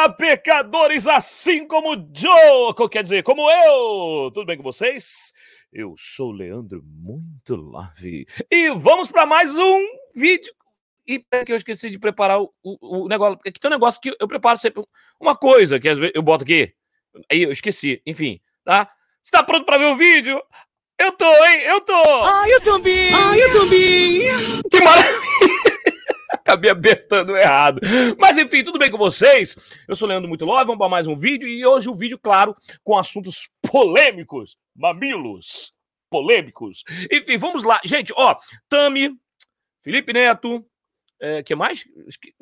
Olá, pecadores, assim como Joe, quer dizer, como eu. Tudo bem com vocês? Eu sou Leandro Muito Love e vamos para mais um vídeo. E que eu esqueci de preparar o, o, o negócio. Aqui tem um negócio que eu preparo sempre uma coisa que às vezes eu boto aqui. Aí eu esqueci. Enfim, tá? Você tá pronto para ver o vídeo? Eu tô, hein? Eu tô! Ah, eu também! Ah, eu também! Que maravilha! Acabei apertando errado. Mas enfim, tudo bem com vocês? Eu sou Leandro Muito Love, vamos para mais um vídeo. E hoje o um vídeo, claro, com assuntos polêmicos. Mamilos polêmicos. Enfim, vamos lá. Gente, ó, Tami, Felipe Neto, é, que mais?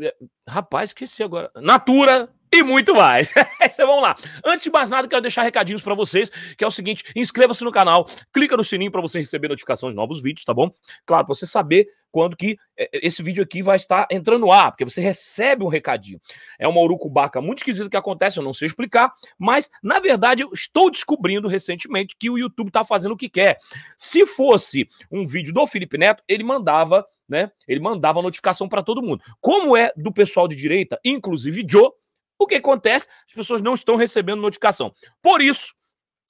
É, rapaz, esqueci agora. Natura, e muito mais. então vamos lá. Antes de mais nada, quero deixar recadinhos para vocês, que é o seguinte: inscreva-se no canal, clica no sininho para você receber notificações de novos vídeos, tá bom? Claro, pra você saber quando que é, esse vídeo aqui vai estar entrando no ar, porque você recebe um recadinho. É uma urucubaca muito esquisita que acontece, eu não sei explicar, mas na verdade eu estou descobrindo recentemente que o YouTube tá fazendo o que quer. Se fosse um vídeo do Felipe Neto, ele mandava né? Ele mandava notificação para todo mundo. Como é do pessoal de direita, inclusive Joe, o que acontece? As pessoas não estão recebendo notificação. Por isso,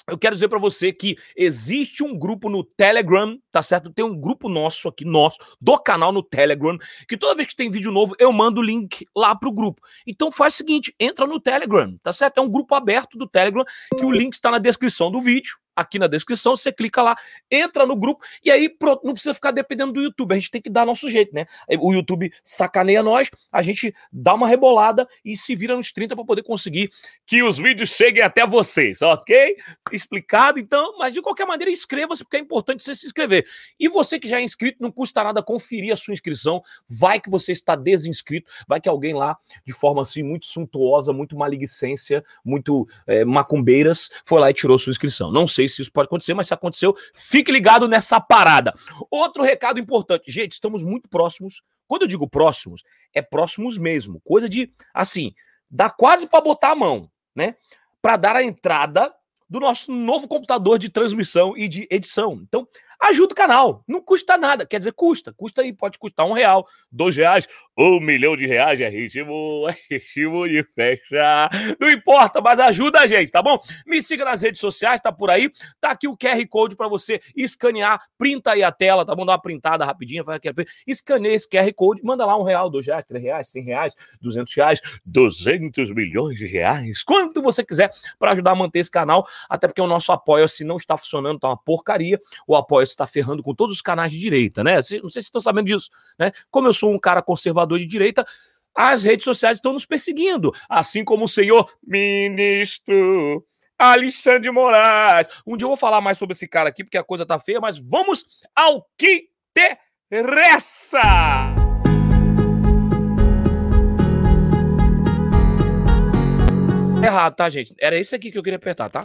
eu quero dizer para você que existe um grupo no Telegram, tá certo? Tem um grupo nosso aqui, nosso, do canal no Telegram, que toda vez que tem vídeo novo, eu mando o link lá pro grupo. Então faz o seguinte, entra no Telegram, tá certo? É um grupo aberto do Telegram, que o link está na descrição do vídeo aqui na descrição, você clica lá, entra no grupo e aí pronto, não precisa ficar dependendo do YouTube, a gente tem que dar nosso jeito, né? O YouTube sacaneia nós, a gente dá uma rebolada e se vira nos 30 para poder conseguir que os vídeos cheguem até vocês, ok? Explicado então, mas de qualquer maneira inscreva-se porque é importante você se inscrever. E você que já é inscrito, não custa nada conferir a sua inscrição, vai que você está desinscrito, vai que alguém lá de forma assim muito suntuosa, muito maligicência, muito é, macumbeiras, foi lá e tirou sua inscrição. Não sei sei se isso pode acontecer, mas se aconteceu, fique ligado nessa parada. Outro recado importante, gente, estamos muito próximos. Quando eu digo próximos, é próximos mesmo, coisa de assim, dá quase para botar a mão, né? Para dar a entrada do nosso novo computador de transmissão e de edição. Então, ajuda o canal, não custa nada. Quer dizer, custa, custa aí, pode custar um real, dois reais, um milhão de reais é ritmo, é ritmo de festa. Não importa, mas ajuda a gente, tá bom? Me siga nas redes sociais, tá por aí. Tá aqui o QR Code para você escanear. Printa aí a tela, tá bom? Dá uma printada rapidinho, faz aqui. Escaneia esse QR Code, manda lá um real, dois reais, três reais, cem reais, duzentos reais, duzentos milhões de reais. Quanto você quiser para ajudar a manter esse canal. Até porque o nosso apoio-se não está funcionando, tá uma porcaria. O apoio está ferrando com todos os canais de direita, né? Não sei se estão sabendo disso, né? Como eu sou um cara conservador, de direita, as redes sociais estão nos perseguindo, assim como o senhor ministro Alexandre Moraes. Um dia eu vou falar mais sobre esse cara aqui, porque a coisa tá feia, mas vamos ao que interessa! Errado, tá, gente? Era esse aqui que eu queria apertar, tá?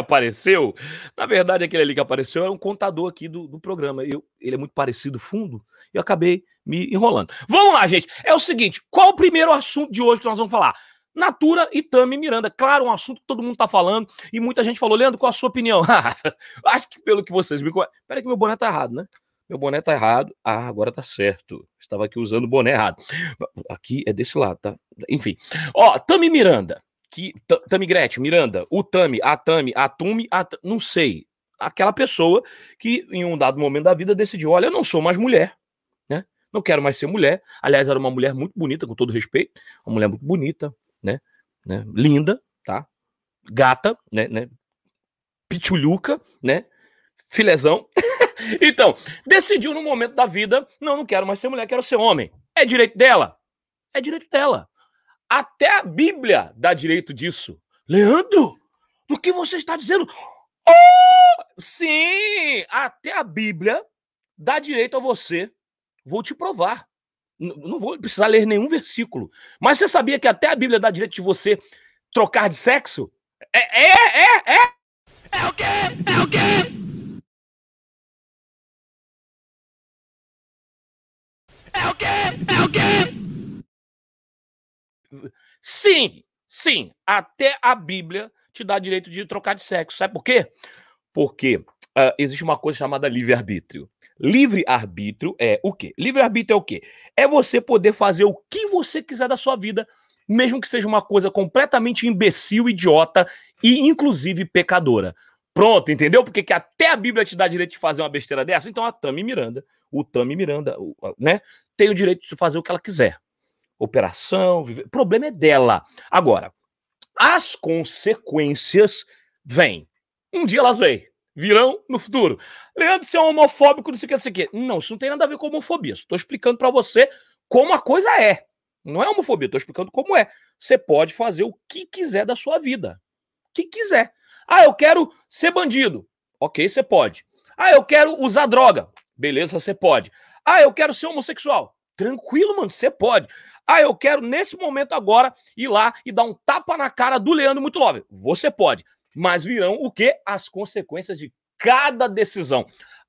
Apareceu, na verdade, aquele ali que apareceu é um contador aqui do, do programa. Eu, ele é muito parecido, fundo, e eu acabei me enrolando. Vamos lá, gente. É o seguinte: qual o primeiro assunto de hoje que nós vamos falar? Natura e Tami Miranda. Claro, um assunto que todo mundo tá falando e muita gente falou, Leandro, qual a sua opinião? Acho que pelo que vocês me. Peraí, que meu boné tá errado, né? Meu boné tá errado. Ah, agora tá certo. Estava aqui usando o boné errado. Aqui é desse lado, tá? Enfim. Ó, Tami Miranda que Tami Gretchen, Miranda, o Tami, a Tami, a Tumi, a, não sei, aquela pessoa que em um dado momento da vida decidiu, olha, eu não sou mais mulher, né? Não quero mais ser mulher. Aliás, era uma mulher muito bonita, com todo respeito, uma mulher muito bonita, né? né? Linda, tá? Gata, né? né? Pichulhuca, né? Filezão. então, decidiu no momento da vida, não, não quero mais ser mulher, quero ser homem. É direito dela? É direito dela. Até a Bíblia dá direito disso. Leandro, do que você está dizendo? Oh! Sim, até a Bíblia dá direito a você. Vou te provar. Não vou precisar ler nenhum versículo. Mas você sabia que até a Bíblia dá direito de você trocar de sexo? É, é, é, é. É o quê? É o quê? É o quê? É o quê? Sim, sim, até a Bíblia te dá direito de trocar de sexo. Sabe por quê? Porque uh, existe uma coisa chamada livre-arbítrio. Livre-arbítrio é o quê? Livre-arbítrio é o quê? É você poder fazer o que você quiser da sua vida, mesmo que seja uma coisa completamente imbecil, idiota e, inclusive, pecadora. Pronto, entendeu? Porque que até a Bíblia te dá direito de fazer uma besteira dessa. Então a Tami Miranda, o Tami Miranda, né, tem o direito de fazer o que ela quiser. Operação, viver... o problema é dela. Agora, as consequências vêm. Um dia elas vêm. Virão no futuro. Leandro, você é homofóbico, não sei o que, não sei o que. Não, isso não tem nada a ver com homofobia. Estou explicando para você como a coisa é. Não é homofobia, estou explicando como é. Você pode fazer o que quiser da sua vida. O que quiser. Ah, eu quero ser bandido. Ok, você pode. Ah, eu quero usar droga. Beleza, você pode. Ah, eu quero ser homossexual. Tranquilo, mano, você pode. Ah, eu quero nesse momento agora ir lá e dar um tapa na cara do Leandro Muito Love. Você pode. Mas virão o quê? As consequências de cada decisão.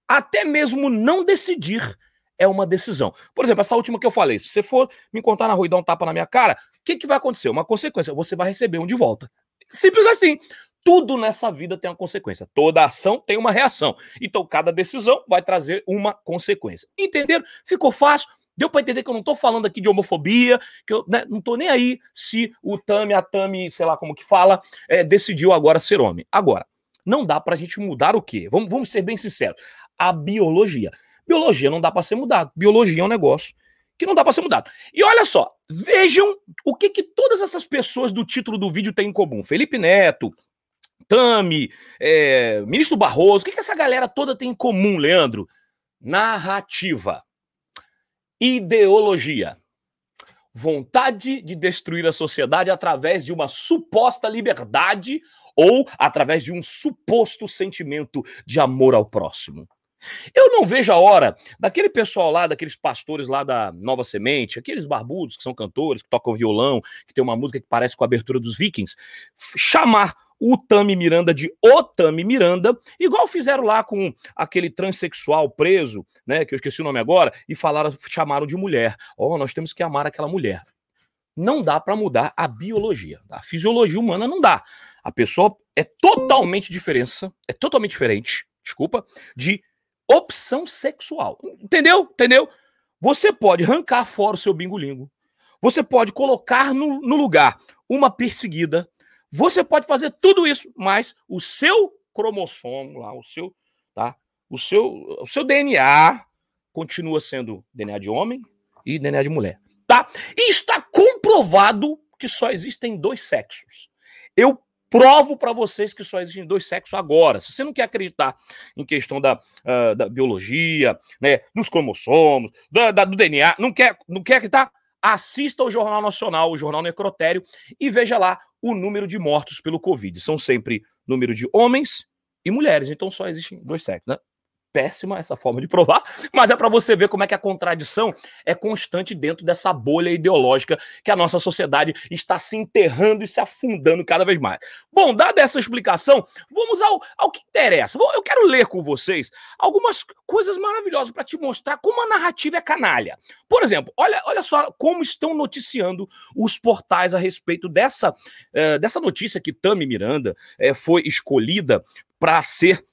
Até mesmo não decidir é uma decisão. Por exemplo, essa última que eu falei, se você for me encontrar na rua e dar um tapa na minha cara, o que, que vai acontecer? Uma consequência, você vai receber um de volta. Simples assim. Tudo nessa vida tem uma consequência. Toda ação tem uma reação. Então, cada decisão vai trazer uma consequência. Entenderam? Ficou fácil? Deu para entender que eu não estou falando aqui de homofobia, que eu né, não estou nem aí se o Tami, a Tami, sei lá como que fala, é, decidiu agora ser homem. Agora, não dá para a gente mudar o quê? Vamos, vamos ser bem sinceros. A biologia. Biologia não dá para ser mudado. Biologia é um negócio que não dá para ser mudado. E olha só, vejam o que, que todas essas pessoas do título do vídeo têm em comum. Felipe Neto, Tami, é, ministro Barroso, o que, que essa galera toda tem em comum, Leandro? Narrativa, ideologia, vontade de destruir a sociedade através de uma suposta liberdade ou através de um suposto sentimento de amor ao próximo. Eu não vejo a hora daquele pessoal lá, daqueles pastores lá da Nova Semente, aqueles barbudos que são cantores, que tocam violão, que tem uma música que parece com a abertura dos Vikings, chamar o Tami Miranda de Otami Miranda, igual fizeram lá com aquele transexual preso, né, que eu esqueci o nome agora, e falaram, chamaram de mulher. Ó, oh, nós temos que amar aquela mulher. Não dá para mudar a biologia, a fisiologia humana não dá. A pessoa é totalmente diferença, é totalmente diferente, desculpa, de opção sexual. Entendeu? Entendeu? Você pode arrancar fora o seu bingolingo. Você pode colocar no, no lugar uma perseguida você pode fazer tudo isso, mas o seu cromossomo lá, o seu, tá? O seu, o seu DNA continua sendo DNA de homem e DNA de mulher, tá? E está comprovado que só existem dois sexos. Eu provo para vocês que só existem dois sexos agora. Se você não quer acreditar em questão da, uh, da biologia, né, dos cromossomos, da, da, do DNA, não quer, não quer acreditar? Assista ao Jornal Nacional, o Jornal Necrotério, e veja lá o número de mortos pelo Covid. São sempre número de homens e mulheres, então só existem dois sexos, né? Péssima essa forma de provar, mas é para você ver como é que a contradição é constante dentro dessa bolha ideológica que a nossa sociedade está se enterrando e se afundando cada vez mais. Bom, dada essa explicação, vamos ao, ao que interessa. Eu quero ler com vocês algumas coisas maravilhosas para te mostrar como a narrativa é canalha. Por exemplo, olha, olha só como estão noticiando os portais a respeito dessa, uh, dessa notícia que Tami Miranda uh, foi escolhida para ser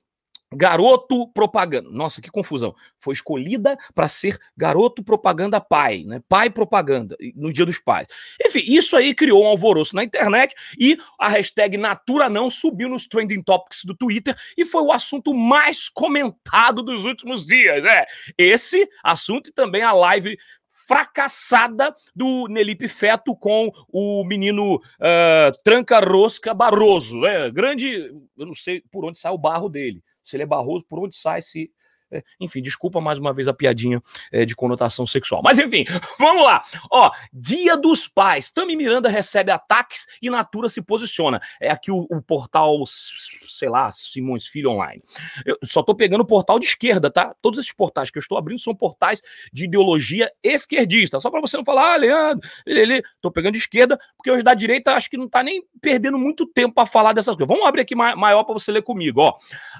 Garoto propaganda. Nossa, que confusão. Foi escolhida para ser garoto propaganda pai, né? Pai propaganda, no Dia dos Pais. Enfim, isso aí criou um alvoroço na internet e a hashtag Natura não subiu nos trending topics do Twitter e foi o assunto mais comentado dos últimos dias. É, esse assunto e também a live fracassada do Nelipe Feto com o menino uh, Tranca Rosca Barroso. Né? Grande, eu não sei por onde sai o barro dele se ele é barroso, por onde sai se é, enfim, desculpa mais uma vez a piadinha é, de conotação sexual. Mas enfim, vamos lá. Ó, Dia dos Pais. Tami Miranda recebe ataques e Natura se posiciona. É aqui o, o portal, sei lá, Simões Filho Online. Eu só tô pegando o portal de esquerda, tá? Todos esses portais que eu estou abrindo são portais de ideologia esquerdista. Só para você não falar, ah, Leandro, ele, tô pegando de esquerda, porque hoje da direita acho que não tá nem perdendo muito tempo para falar dessas coisas. Vamos abrir aqui maior para você ler comigo, ó.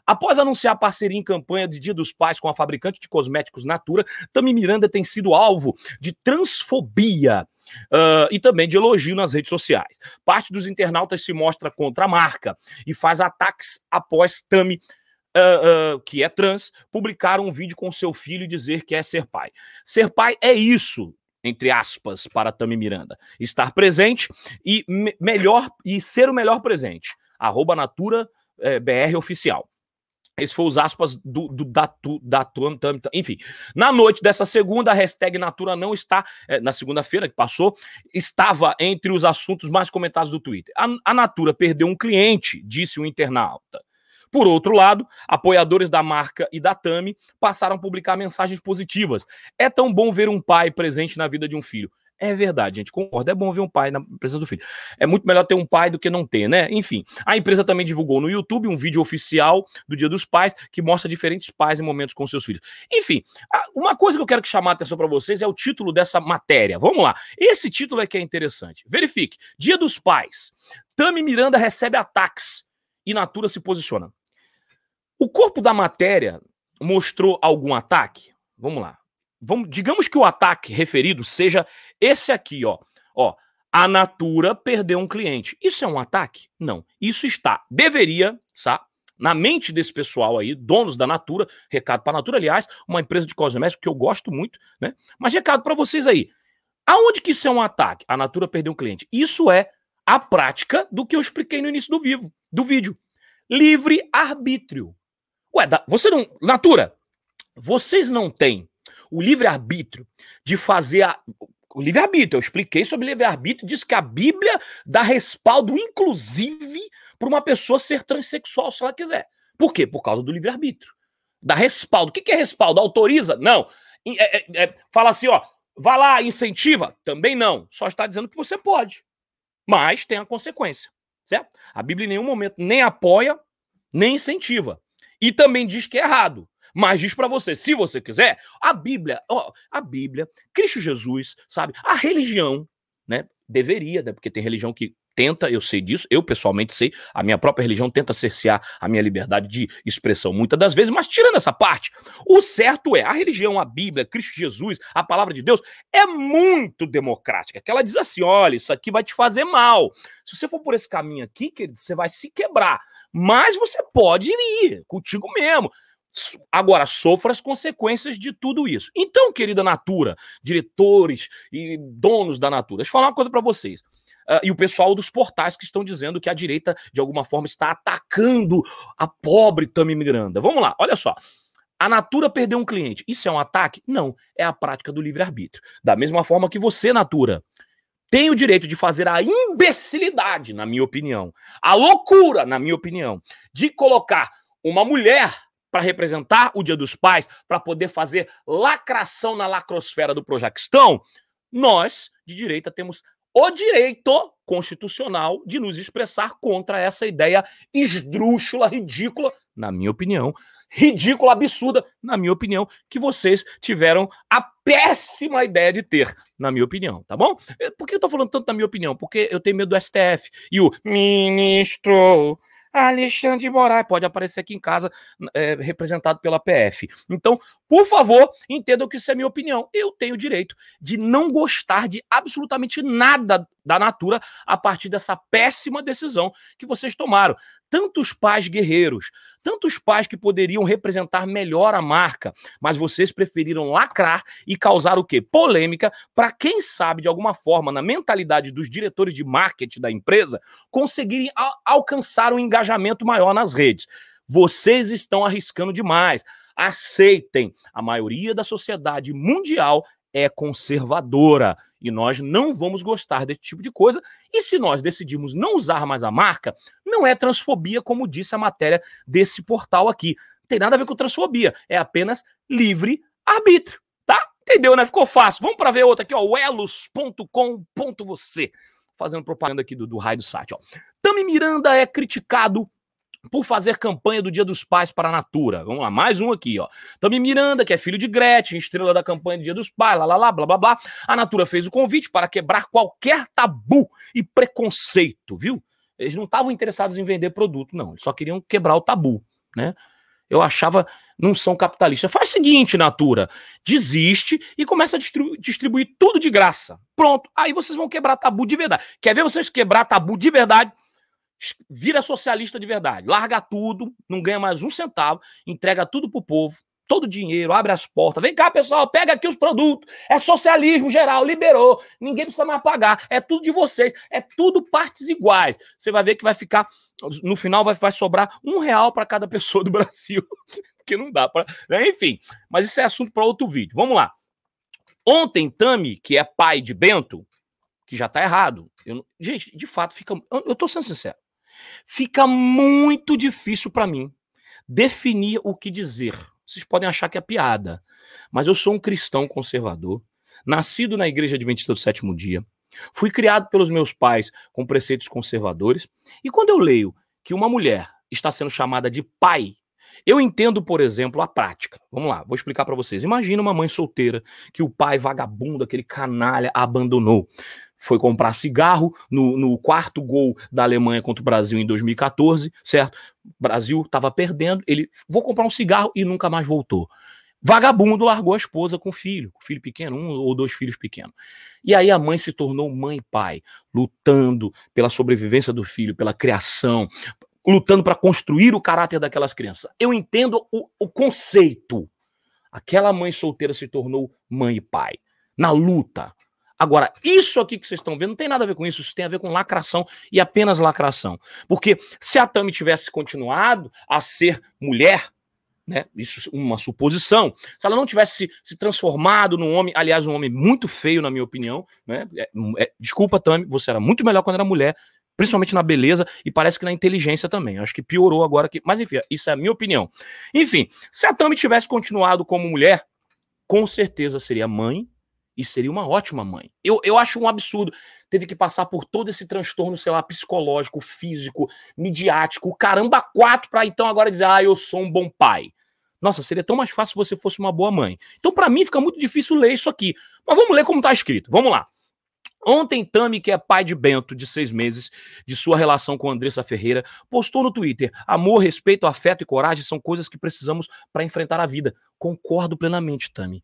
Após anunciar parceria em campanha de Dia dos Pais com a fabricante de cosméticos Natura, Tami Miranda tem sido alvo de transfobia uh, e também de elogio nas redes sociais. Parte dos internautas se mostra contra a marca e faz ataques após Tami Uh, uh, que é trans, publicar um vídeo com seu filho e dizer que é ser pai. Ser pai é isso, entre aspas, para Tami Miranda. Estar presente e me melhor e ser o melhor presente. Arroba Natura eh, BR Oficial. Esse foi os aspas do, do da, da Tami, enfim. Na noite dessa segunda, a hashtag Natura não está, eh, na segunda-feira que passou, estava entre os assuntos mais comentados do Twitter. A, a Natura perdeu um cliente, disse o um internauta. Por outro lado, apoiadores da marca e da Tami passaram a publicar mensagens positivas. É tão bom ver um pai presente na vida de um filho. É verdade, gente, concorda. É bom ver um pai na presença do filho. É muito melhor ter um pai do que não ter, né? Enfim, a empresa também divulgou no YouTube um vídeo oficial do Dia dos Pais que mostra diferentes pais em momentos com seus filhos. Enfim, uma coisa que eu quero que chamar a atenção para vocês é o título dessa matéria. Vamos lá. Esse título é que é interessante. Verifique: Dia dos Pais. Tami Miranda recebe ataques e Natura se posiciona. O corpo da matéria mostrou algum ataque? Vamos lá. Vamos, digamos que o ataque referido seja esse aqui, ó. Ó, a Natura perdeu um cliente. Isso é um ataque? Não. Isso está, deveria, sabe? Na mente desse pessoal aí, donos da Natura, recado para a Natura, aliás, uma empresa de cosméticos que eu gosto muito, né? Mas recado para vocês aí. Aonde que isso é um ataque? A Natura perdeu um cliente. Isso é a prática do que eu expliquei no início do vivo, do vídeo. Livre arbítrio. Ué, você não. Natura, vocês não têm o livre-arbítrio de fazer a. O livre-arbítrio, eu expliquei sobre livre-arbítrio, diz que a Bíblia dá respaldo, inclusive, para uma pessoa ser transexual se ela quiser. Por quê? Por causa do livre-arbítrio. Dá respaldo. O que é respaldo? Autoriza? Não. É, é, é, fala assim, ó, vá lá, incentiva? Também não. Só está dizendo que você pode. Mas tem a consequência, certo? A Bíblia em nenhum momento nem apoia, nem incentiva. E também diz que é errado. Mas diz para você, se você quiser, a Bíblia, ó, a Bíblia, Cristo Jesus, sabe? A religião, né? Deveria, né? Porque tem religião que tenta, eu sei disso, eu pessoalmente sei, a minha própria religião tenta cercear a minha liberdade de expressão muitas das vezes, mas tirando essa parte, o certo é, a religião, a Bíblia, Cristo Jesus, a palavra de Deus é muito democrática, que ela diz assim, olha, isso aqui vai te fazer mal. Se você for por esse caminho aqui, querido, você vai se quebrar, mas você pode ir contigo mesmo. Agora, sofra as consequências de tudo isso. Então, querida Natura, diretores e donos da Natura, deixa eu falar uma coisa para vocês. Uh, e o pessoal dos portais que estão dizendo que a direita, de alguma forma, está atacando a pobre Tami Miranda. Vamos lá, olha só. A Natura perdeu um cliente. Isso é um ataque? Não. É a prática do livre-arbítrio. Da mesma forma que você, Natura, tem o direito de fazer a imbecilidade, na minha opinião, a loucura, na minha opinião, de colocar uma mulher para representar o Dia dos Pais, para poder fazer lacração na lacrosfera do Projaquistão, nós, de direita, temos o direito constitucional de nos expressar contra essa ideia esdrúxula, ridícula, na minha opinião, ridícula, absurda, na minha opinião, que vocês tiveram a péssima ideia de ter, na minha opinião, tá bom? Por que eu tô falando tanto da minha opinião? Porque eu tenho medo do STF e o ministro Alexandre Moraes pode aparecer aqui em casa é, representado pela PF. Então, por favor, entendam que isso é minha opinião. Eu tenho o direito de não gostar de absolutamente nada da Natura a partir dessa péssima decisão que vocês tomaram. Tantos pais guerreiros, tantos pais que poderiam representar melhor a marca, mas vocês preferiram lacrar e causar o quê? Polêmica para quem sabe de alguma forma na mentalidade dos diretores de marketing da empresa conseguirem al alcançar um engajamento maior nas redes. Vocês estão arriscando demais. Aceitem. A maioria da sociedade mundial é conservadora e nós não vamos gostar desse tipo de coisa. E se nós decidirmos não usar mais a marca, não é transfobia, como disse a matéria desse portal aqui. Não tem nada a ver com transfobia, é apenas livre arbítrio, tá? Entendeu, né? Ficou fácil. Vamos para ver outra aqui, ó, elos.com.você. Fazendo propaganda aqui do, do raio do site, ó. Tami Miranda é criticado por fazer campanha do Dia dos Pais para a Natura. Vamos lá, mais um aqui, ó. Tami Miranda, que é filho de Gretchen, estrela da campanha do Dia dos Pais, lá, lá, lá, blá, blá, blá. A Natura fez o convite para quebrar qualquer tabu e preconceito, viu? Eles não estavam interessados em vender produto, não. Eles só queriam quebrar o tabu, né? Eu achava, não são capitalistas. Faz o seguinte, Natura, desiste e começa a distribuir, distribuir tudo de graça. Pronto, aí vocês vão quebrar tabu de verdade. Quer ver vocês quebrar tabu de verdade? Vira socialista de verdade. Larga tudo, não ganha mais um centavo, entrega tudo pro povo, todo o dinheiro, abre as portas. Vem cá, pessoal, pega aqui os produtos. É socialismo geral, liberou. Ninguém precisa mais pagar. É tudo de vocês. É tudo partes iguais. Você vai ver que vai ficar. No final vai, vai sobrar um real para cada pessoa do Brasil. Porque não dá para. Né? Enfim, mas isso é assunto para outro vídeo. Vamos lá. Ontem, Tami, que é pai de Bento, que já tá errado. Eu, gente, de fato, fica. Eu, eu tô sendo sincero. Fica muito difícil para mim definir o que dizer vocês podem achar que é piada, mas eu sou um cristão conservador, nascido na Igreja Adventista do Sétimo Dia, fui criado pelos meus pais com preceitos conservadores, e quando eu leio que uma mulher está sendo chamada de pai, eu entendo, por exemplo, a prática. Vamos lá, vou explicar para vocês. Imagina uma mãe solteira que o pai vagabundo, aquele canalha, abandonou foi comprar cigarro no, no, quarto gol da Alemanha contra o Brasil em 2014, certo? O Brasil estava perdendo, ele vou comprar um cigarro e nunca mais voltou. Vagabundo largou a esposa com o filho, filho pequeno, um ou dois filhos pequenos. E aí a mãe se tornou mãe e pai, lutando pela sobrevivência do filho, pela criação, lutando para construir o caráter daquelas crianças. Eu entendo o, o conceito. Aquela mãe solteira se tornou mãe e pai, na luta, Agora, isso aqui que vocês estão vendo não tem nada a ver com isso, isso tem a ver com lacração e apenas lacração. Porque se a Tami tivesse continuado a ser mulher, né, isso uma suposição, se ela não tivesse se, transformado num homem, aliás, um homem muito feio, na minha opinião, né, é, é, desculpa, Tami, você era muito melhor quando era mulher, principalmente na beleza e parece que na inteligência também. Acho que piorou agora que, mas enfim, isso é a minha opinião. Enfim, se a Tami tivesse continuado como mulher, com certeza seria mãe e seria uma ótima mãe. Eu, eu acho um absurdo. Teve que passar por todo esse transtorno, sei lá, psicológico, físico, midiático, caramba, quatro, para então agora dizer, ah, eu sou um bom pai. Nossa, seria tão mais fácil se você fosse uma boa mãe. Então, para mim, fica muito difícil ler isso aqui. Mas vamos ler como está escrito. Vamos lá. Ontem, Tami, que é pai de Bento, de seis meses, de sua relação com Andressa Ferreira, postou no Twitter: amor, respeito, afeto e coragem são coisas que precisamos para enfrentar a vida. Concordo plenamente, Tami.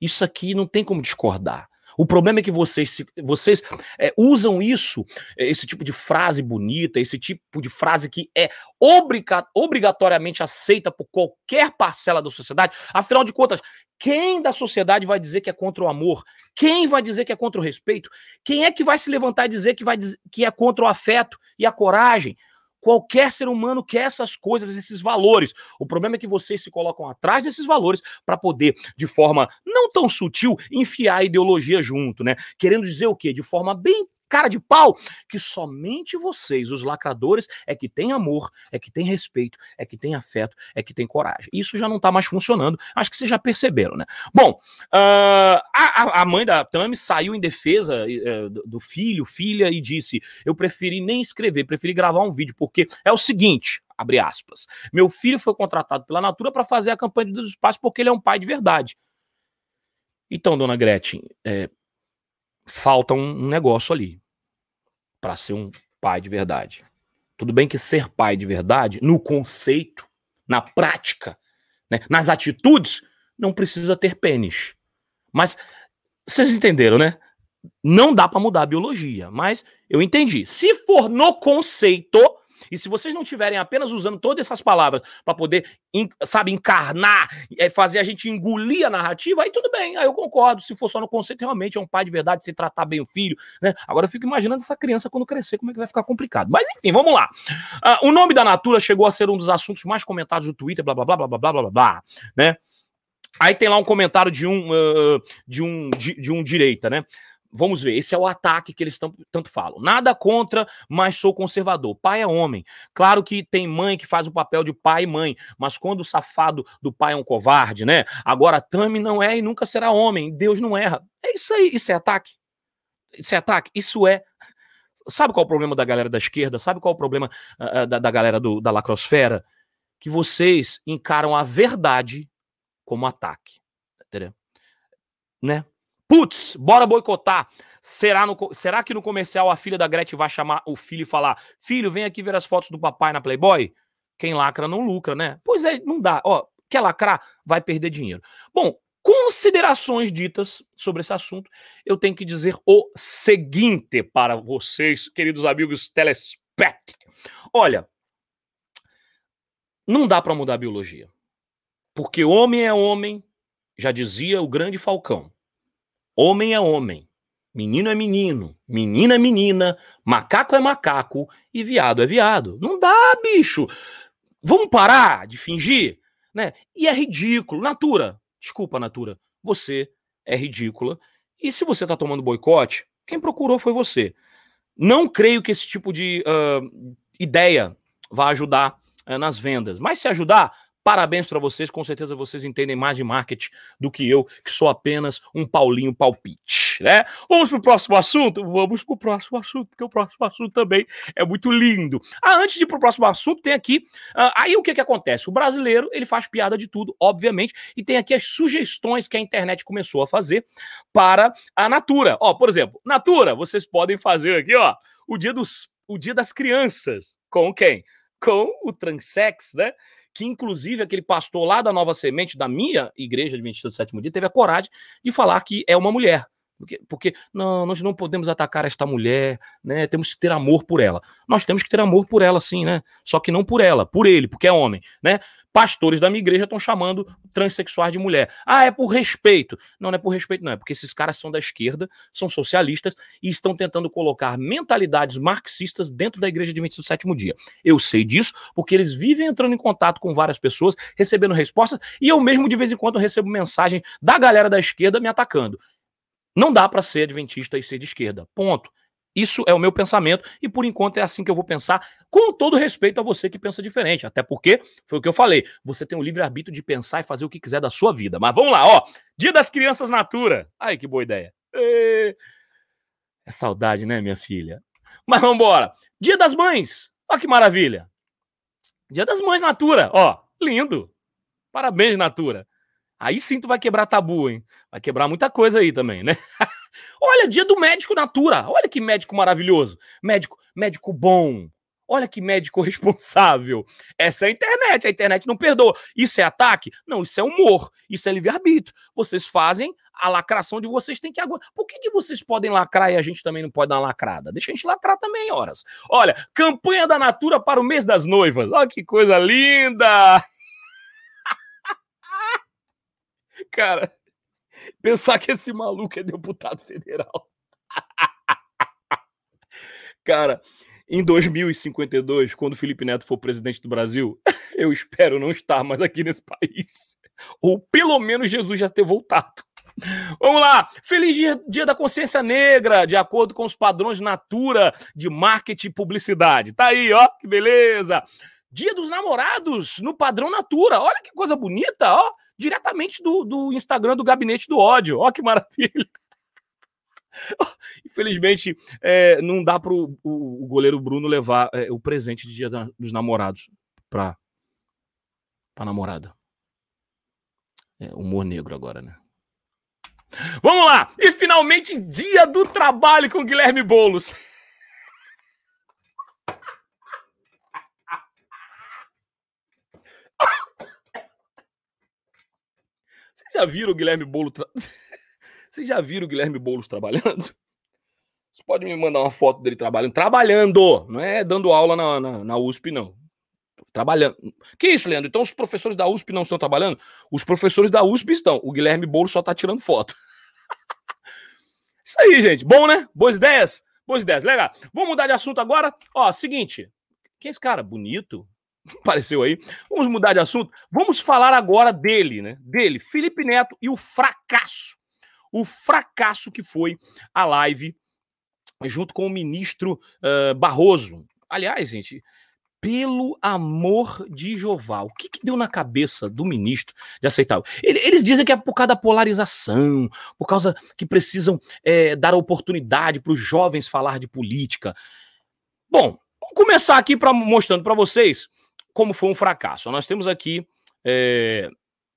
Isso aqui não tem como discordar. O problema é que vocês, vocês é, usam isso, é, esse tipo de frase bonita, esse tipo de frase que é obriga obrigatoriamente aceita por qualquer parcela da sociedade. Afinal de contas, quem da sociedade vai dizer que é contra o amor? Quem vai dizer que é contra o respeito? Quem é que vai se levantar e dizer que, vai dizer, que é contra o afeto e a coragem? Qualquer ser humano quer essas coisas, esses valores. O problema é que vocês se colocam atrás desses valores para poder, de forma não tão sutil, enfiar a ideologia junto, né? Querendo dizer o quê? De forma bem cara de pau que somente vocês, os lacradores, é que tem amor, é que tem respeito, é que tem afeto, é que tem coragem. Isso já não tá mais funcionando. Acho que vocês já perceberam, né? Bom, uh, a, a, mãe da Tami saiu em defesa uh, do filho, filha, e disse: Eu preferi nem escrever, preferi gravar um vídeo, porque é o seguinte. Abre aspas. Meu filho foi contratado pela Natura para fazer a campanha dos espaços porque ele é um pai de verdade. Então, dona Gretchen, é, falta um, negócio ali para ser um pai de verdade. Tudo bem que ser pai de verdade, no conceito, na prática, né, nas atitudes, não precisa ter pênis. Mas vocês entenderam, né? Não dá para mudar a biologia, mas eu entendi. Se for no conceito, e se vocês não tiverem apenas usando todas essas palavras para poder, sabe, encarnar, é, fazer a gente engolir a narrativa, aí tudo bem, aí eu concordo. Se for só no conceito, realmente é um pai de verdade, se tratar bem o filho, né? Agora eu fico imaginando essa criança quando crescer, como é que vai ficar complicado. Mas enfim, vamos lá. Uh, o nome da Natura chegou a ser um dos assuntos mais comentados do Twitter, blá blá blá blá blá blá blá, blá né? Aí tem lá um comentário de um, uh, de um de, de um direita, né? Vamos ver, esse é o ataque que eles tanto falam. Nada contra, mas sou conservador. Pai é homem. Claro que tem mãe que faz o papel de pai e mãe, mas quando o safado do pai é um covarde, né? Agora Tami não é e nunca será homem. Deus não erra. É isso aí. Isso é ataque. Isso é ataque. Isso é. Sabe qual é o problema da galera da esquerda? Sabe qual é o problema uh, da, da galera do, da lacrosfera? Que vocês encaram a verdade como ataque. Entendeu? Né? Putz, bora boicotar. Será, no, será que no comercial a filha da Gretchen vai chamar o filho e falar: Filho, vem aqui ver as fotos do papai na Playboy? Quem lacra não lucra, né? Pois é, não dá. Ó, quer lacrar? Vai perder dinheiro. Bom, considerações ditas sobre esse assunto, eu tenho que dizer o seguinte para vocês, queridos amigos telespect. Olha, não dá para mudar a biologia. Porque homem é homem, já dizia o grande Falcão. Homem é homem, menino é menino, menina é menina, macaco é macaco e viado é viado. Não dá, bicho. Vamos parar de fingir, né? E é ridículo. Natura, desculpa, Natura, você é ridícula. E se você tá tomando boicote, quem procurou foi você. Não creio que esse tipo de uh, ideia vá ajudar uh, nas vendas. Mas se ajudar, Parabéns para vocês, com certeza vocês entendem mais de marketing do que eu, que sou apenas um Paulinho palpite, né? Vamos pro próximo assunto? Vamos pro próximo assunto, porque o próximo assunto também é muito lindo. Ah, antes de ir pro próximo assunto, tem aqui, uh, aí o que que acontece? O brasileiro, ele faz piada de tudo, obviamente, e tem aqui as sugestões que a internet começou a fazer para a Natura. Ó, por exemplo, Natura, vocês podem fazer aqui, ó, o dia dos o dia das crianças. Com quem? Com o transex, né? Que inclusive aquele pastor lá da Nova Semente, da minha igreja de 22 do sétimo dia, teve a coragem de falar que é uma mulher. Porque, porque, não, nós não podemos atacar esta mulher, né? Temos que ter amor por ela. Nós temos que ter amor por ela, sim, né? Só que não por ela, por ele, porque é homem, né? Pastores da minha igreja estão chamando transexuais de mulher. Ah, é por respeito. Não, não é por respeito, não. É porque esses caras são da esquerda, são socialistas e estão tentando colocar mentalidades marxistas dentro da igreja de 27 do sétimo dia. Eu sei disso porque eles vivem entrando em contato com várias pessoas, recebendo respostas, e eu mesmo de vez em quando recebo mensagem da galera da esquerda me atacando. Não dá para ser adventista e ser de esquerda. Ponto. Isso é o meu pensamento e por enquanto é assim que eu vou pensar, com todo respeito a você que pensa diferente, até porque foi o que eu falei, você tem o livre arbítrio de pensar e fazer o que quiser da sua vida. Mas vamos lá, ó, Dia das Crianças Natura. Ai, que boa ideia. É saudade, né, minha filha? Mas vamos embora. Dia das Mães. Olha que maravilha. Dia das Mães Natura, ó, lindo. Parabéns, Natura. Aí sim tu vai quebrar tabu, hein? Vai quebrar muita coisa aí também, né? Olha, dia do médico natura. Olha que médico maravilhoso. Médico, médico bom. Olha que médico responsável. Essa é a internet. A internet não perdoa. Isso é ataque? Não, isso é humor. Isso é livre-arbítrio. Vocês fazem a lacração de vocês tem que aguentar. Por que, que vocês podem lacrar e a gente também não pode dar lacrada? Deixa a gente lacrar também, horas. Olha, campanha da Natura para o mês das noivas. Olha que coisa linda! Cara, pensar que esse maluco é deputado federal. Cara, em 2052, quando Felipe Neto for presidente do Brasil, eu espero não estar mais aqui nesse país. Ou pelo menos Jesus já ter voltado. Vamos lá! Feliz dia, dia, da Consciência Negra, de acordo com os padrões Natura de marketing e publicidade. Tá aí, ó, que beleza! Dia dos Namorados no padrão Natura. Olha que coisa bonita, ó diretamente do, do Instagram do Gabinete do Ódio. Ó, que maravilha! Infelizmente, é, não dá para o, goleiro Bruno levar é, o presente de Dia dos Namorados para a namorada. É, humor negro agora, né? Vamos lá! E finalmente, Dia do Trabalho com Guilherme Boulos. Já viram o Guilherme Boulos tra... Vocês já viram o Guilherme Boulos trabalhando? Você pode me mandar uma foto dele trabalhando? Trabalhando! Não é dando aula na, na, na USP, não. Trabalhando. Que isso, Leandro? Então os professores da USP não estão trabalhando? Os professores da USP estão. O Guilherme Boulos só está tirando foto. isso aí, gente. Bom, né? Boas ideias? Boas ideias. Legal. Vamos mudar de assunto agora. Ó, seguinte. Quem é esse cara? Bonito? apareceu aí. Vamos mudar de assunto. Vamos falar agora dele, né? Dele, Felipe Neto e o fracasso. O fracasso que foi a live junto com o ministro uh, Barroso. Aliás, gente, pelo amor de Jeová, o que, que deu na cabeça do ministro de aceitar? Eles dizem que é por causa da polarização, por causa que precisam é, dar oportunidade para os jovens falar de política. Bom, vamos começar aqui pra, mostrando para vocês como foi um fracasso. Nós temos aqui. É,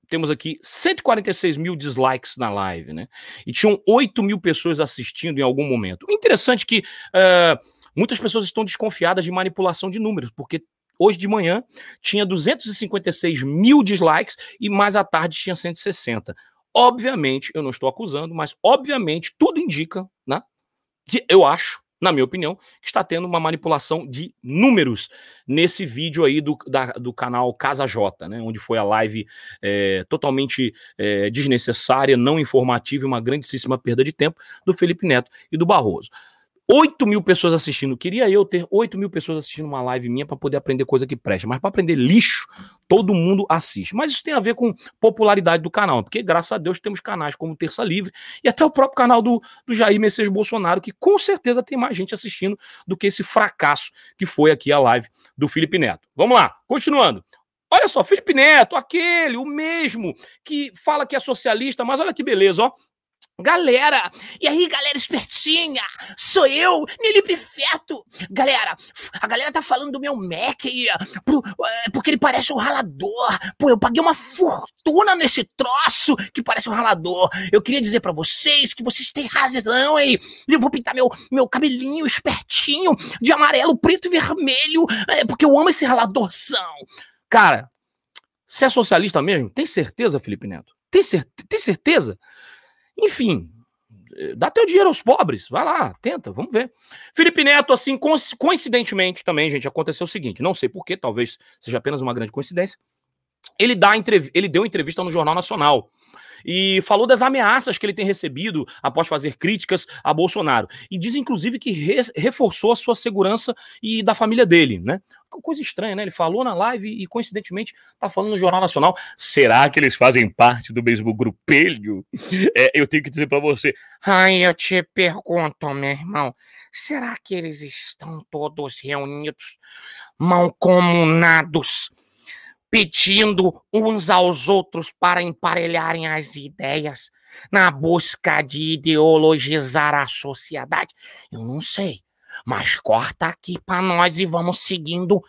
temos aqui 146 mil dislikes na live, né? E tinham 8 mil pessoas assistindo em algum momento. interessante é que é, muitas pessoas estão desconfiadas de manipulação de números, porque hoje de manhã tinha 256 mil dislikes e mais à tarde tinha 160. Obviamente, eu não estou acusando, mas obviamente tudo indica, né? Que eu acho, na minha opinião, que está tendo uma manipulação de números nesse vídeo aí do, da, do canal Casa J, né? Onde foi a live é, totalmente é, desnecessária, não informativa e uma grandíssima perda de tempo do Felipe Neto e do Barroso. 8 mil pessoas assistindo. Queria eu ter 8 mil pessoas assistindo uma live minha para poder aprender coisa que presta. Mas para aprender lixo, todo mundo assiste. Mas isso tem a ver com popularidade do canal. Porque, graças a Deus, temos canais como Terça Livre e até o próprio canal do, do Jair Messias Bolsonaro, que com certeza tem mais gente assistindo do que esse fracasso que foi aqui a live do Felipe Neto. Vamos lá, continuando. Olha só, Felipe Neto, aquele, o mesmo, que fala que é socialista, mas olha que beleza, ó. Galera, e aí, galera espertinha? Sou eu, Nelipe Feto. Galera, a galera tá falando do meu Mac aí, é, porque ele parece um ralador. Pô, eu paguei uma fortuna nesse troço que parece um ralador. Eu queria dizer para vocês que vocês têm razão aí. Eu vou pintar meu, meu cabelinho espertinho de amarelo, preto e vermelho, é, porque eu amo esse raladorzão. Cara, você é socialista mesmo? Tem certeza, Felipe Neto? Tem, cer tem certeza? Enfim, dá teu dinheiro aos pobres, vai lá, tenta, vamos ver. Felipe Neto, assim, coincidentemente também, gente, aconteceu o seguinte, não sei porquê, talvez seja apenas uma grande coincidência. Ele, dá ele deu entrevista no Jornal Nacional e falou das ameaças que ele tem recebido após fazer críticas a Bolsonaro. E diz, inclusive, que re reforçou a sua segurança e da família dele, né? Coisa estranha, né? Ele falou na live e, coincidentemente, tá falando no Jornal Nacional. Será que eles fazem parte do mesmo grupelho? É, eu tenho que dizer para você. Ai, eu te pergunto, meu irmão. Será que eles estão todos reunidos, mancomunados? pedindo uns aos outros para emparelharem as ideias na busca de ideologizar a sociedade? Eu não sei, mas corta aqui para nós e vamos seguindo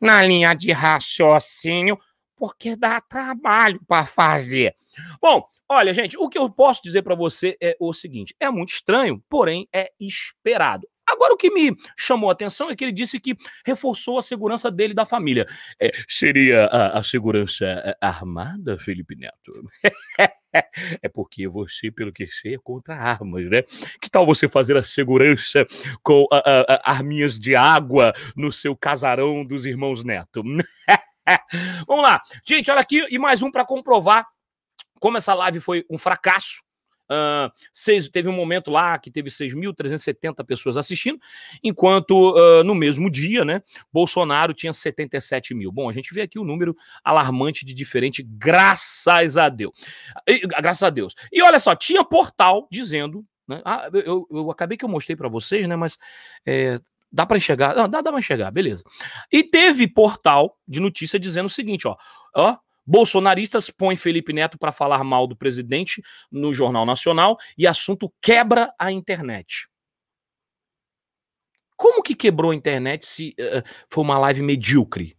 na linha de raciocínio, porque dá trabalho para fazer. Bom, olha, gente, o que eu posso dizer para você é o seguinte: é muito estranho, porém é esperado. Agora, o que me chamou a atenção é que ele disse que reforçou a segurança dele e da família. É, seria a, a segurança é, armada, Felipe Neto? é porque você, pelo que sei, é contra armas, né? Que tal você fazer a segurança com a, a, a arminhas de água no seu casarão dos irmãos Neto? Vamos lá. Gente, olha aqui, e mais um para comprovar como essa live foi um fracasso. Uh, seis, teve um momento lá que teve 6.370 pessoas assistindo, enquanto uh, no mesmo dia, né, Bolsonaro tinha 77 mil. Bom, a gente vê aqui o um número alarmante de diferente, graças a Deus. E, graças a Deus. E olha só, tinha portal dizendo. Né, ah, eu, eu, acabei que eu mostrei para vocês, né, mas é, dá para enxergar. Não, dá, dá para enxergar, beleza. E teve portal de notícia dizendo o seguinte: ó, ó Bolsonaristas põem Felipe Neto para falar mal do presidente no Jornal Nacional e assunto quebra a internet. Como que quebrou a internet se uh, foi uma live medíocre?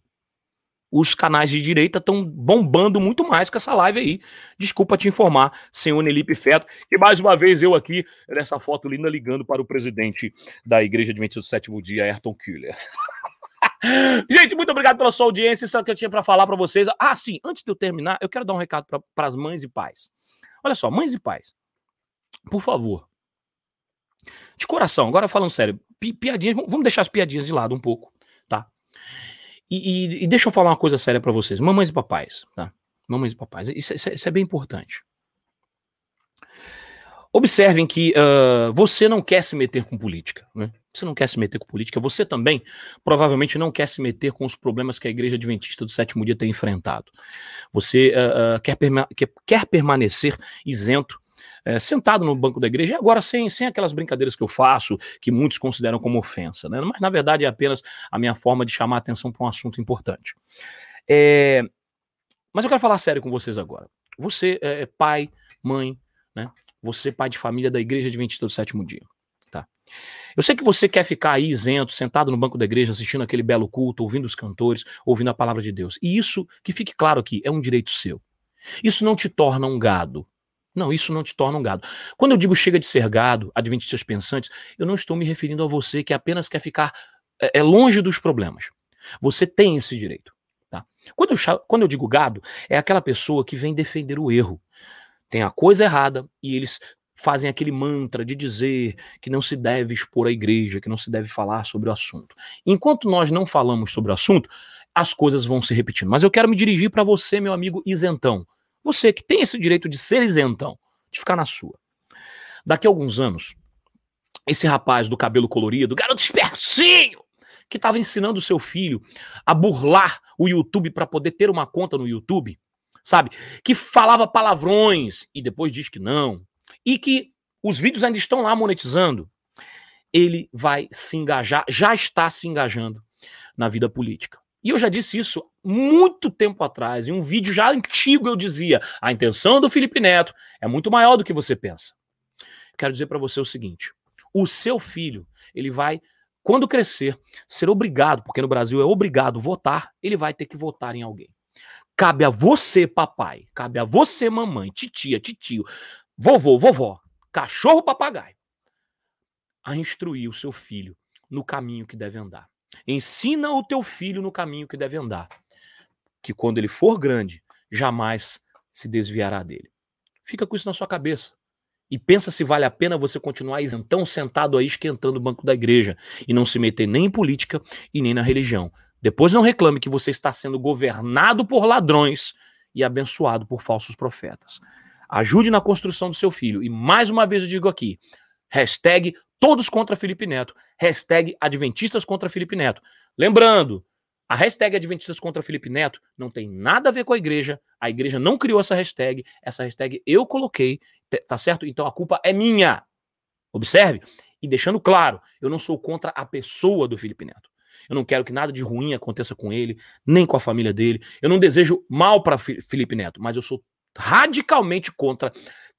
Os canais de direita estão bombando muito mais que essa live aí. Desculpa te informar, senhor Nelipe Feto. E mais uma vez eu aqui, nessa foto linda, ligando para o presidente da Igreja Adventista do Sétimo Dia, Ayrton Kühler. Gente, muito obrigado pela sua audiência. Isso é o que eu tinha para falar para vocês. Ah, sim, antes de eu terminar, eu quero dar um recado para as mães e pais. Olha só, mães e pais, por favor. De coração, agora falando sério, pi piadinhas, vamos deixar as piadinhas de lado um pouco, tá? E, e, e deixa eu falar uma coisa séria para vocês, mamães e papais, tá? Mamães e papais, isso, isso, isso é bem importante. Observem que uh, você não quer se meter com política, né? Você não quer se meter com política, você também provavelmente não quer se meter com os problemas que a Igreja Adventista do Sétimo Dia tem enfrentado. Você uh, uh, quer, perma quer, permanecer isento, uh, sentado no banco da igreja, agora sem, sem aquelas brincadeiras que eu faço, que muitos consideram como ofensa, né? mas na verdade é apenas a minha forma de chamar a atenção para um assunto importante. É... Mas eu quero falar sério com vocês agora. Você é pai, mãe, né? Você, pai de família da Igreja Adventista do Sétimo Dia. Eu sei que você quer ficar aí isento, sentado no banco da igreja, assistindo aquele belo culto, ouvindo os cantores, ouvindo a palavra de Deus. E isso, que fique claro aqui, é um direito seu. Isso não te torna um gado. Não, isso não te torna um gado. Quando eu digo chega de ser gado, adventistas pensantes, eu não estou me referindo a você que apenas quer ficar é, é longe dos problemas. Você tem esse direito. Tá? Quando, eu, quando eu digo gado, é aquela pessoa que vem defender o erro. Tem a coisa errada e eles fazem aquele mantra de dizer que não se deve expor a igreja, que não se deve falar sobre o assunto. Enquanto nós não falamos sobre o assunto, as coisas vão se repetindo. Mas eu quero me dirigir para você, meu amigo isentão. Você que tem esse direito de ser isentão, de ficar na sua. Daqui a alguns anos, esse rapaz do cabelo colorido, garoto espercinho, que estava ensinando seu filho a burlar o YouTube para poder ter uma conta no YouTube, sabe? Que falava palavrões e depois diz que não, e que os vídeos ainda estão lá monetizando. Ele vai se engajar, já está se engajando na vida política. E eu já disse isso muito tempo atrás, em um vídeo já antigo eu dizia: a intenção do Felipe Neto é muito maior do que você pensa. Quero dizer para você o seguinte: o seu filho, ele vai quando crescer, ser obrigado, porque no Brasil é obrigado votar, ele vai ter que votar em alguém. Cabe a você, papai, cabe a você, mamãe, titia, titio, vovô, vovó, cachorro, papagaio, a instruir o seu filho no caminho que deve andar. Ensina o teu filho no caminho que deve andar, que quando ele for grande, jamais se desviará dele. Fica com isso na sua cabeça e pensa se vale a pena você continuar isentão sentado aí esquentando o banco da igreja e não se meter nem em política e nem na religião. Depois não reclame que você está sendo governado por ladrões e abençoado por falsos profetas. Ajude na construção do seu filho. E mais uma vez eu digo aqui: hashtag todos contra Felipe Neto, hashtag adventistas contra Felipe Neto. Lembrando, a hashtag Adventistas contra Felipe Neto não tem nada a ver com a igreja. A igreja não criou essa hashtag. Essa hashtag eu coloquei, tá certo? Então a culpa é minha. Observe. E deixando claro, eu não sou contra a pessoa do Felipe Neto. Eu não quero que nada de ruim aconteça com ele, nem com a família dele. Eu não desejo mal para Felipe Neto, mas eu sou radicalmente contra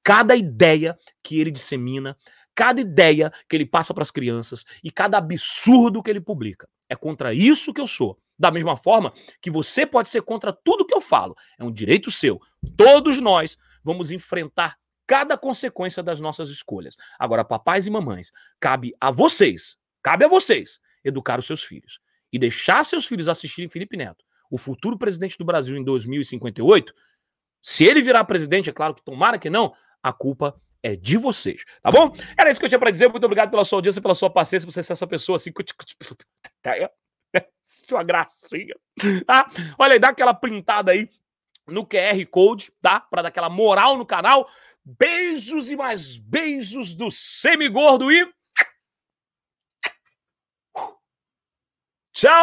cada ideia que ele dissemina, cada ideia que ele passa para as crianças e cada absurdo que ele publica. É contra isso que eu sou. Da mesma forma que você pode ser contra tudo que eu falo. É um direito seu. Todos nós vamos enfrentar cada consequência das nossas escolhas. Agora, papais e mamães, cabe a vocês, cabe a vocês educar os seus filhos e deixar seus filhos assistirem Felipe Neto, o futuro presidente do Brasil em 2058. Se ele virar presidente, é claro que tomara que não, a culpa é de vocês, tá bom? Era isso que eu tinha para dizer. Muito obrigado pela sua audiência, pela sua paciência, por você ser essa pessoa assim. Uma gracinha. Tá? Olha aí, dá aquela printada aí no QR Code, tá? Para dar aquela moral no canal. Beijos e mais beijos do semigordo e. Tchau!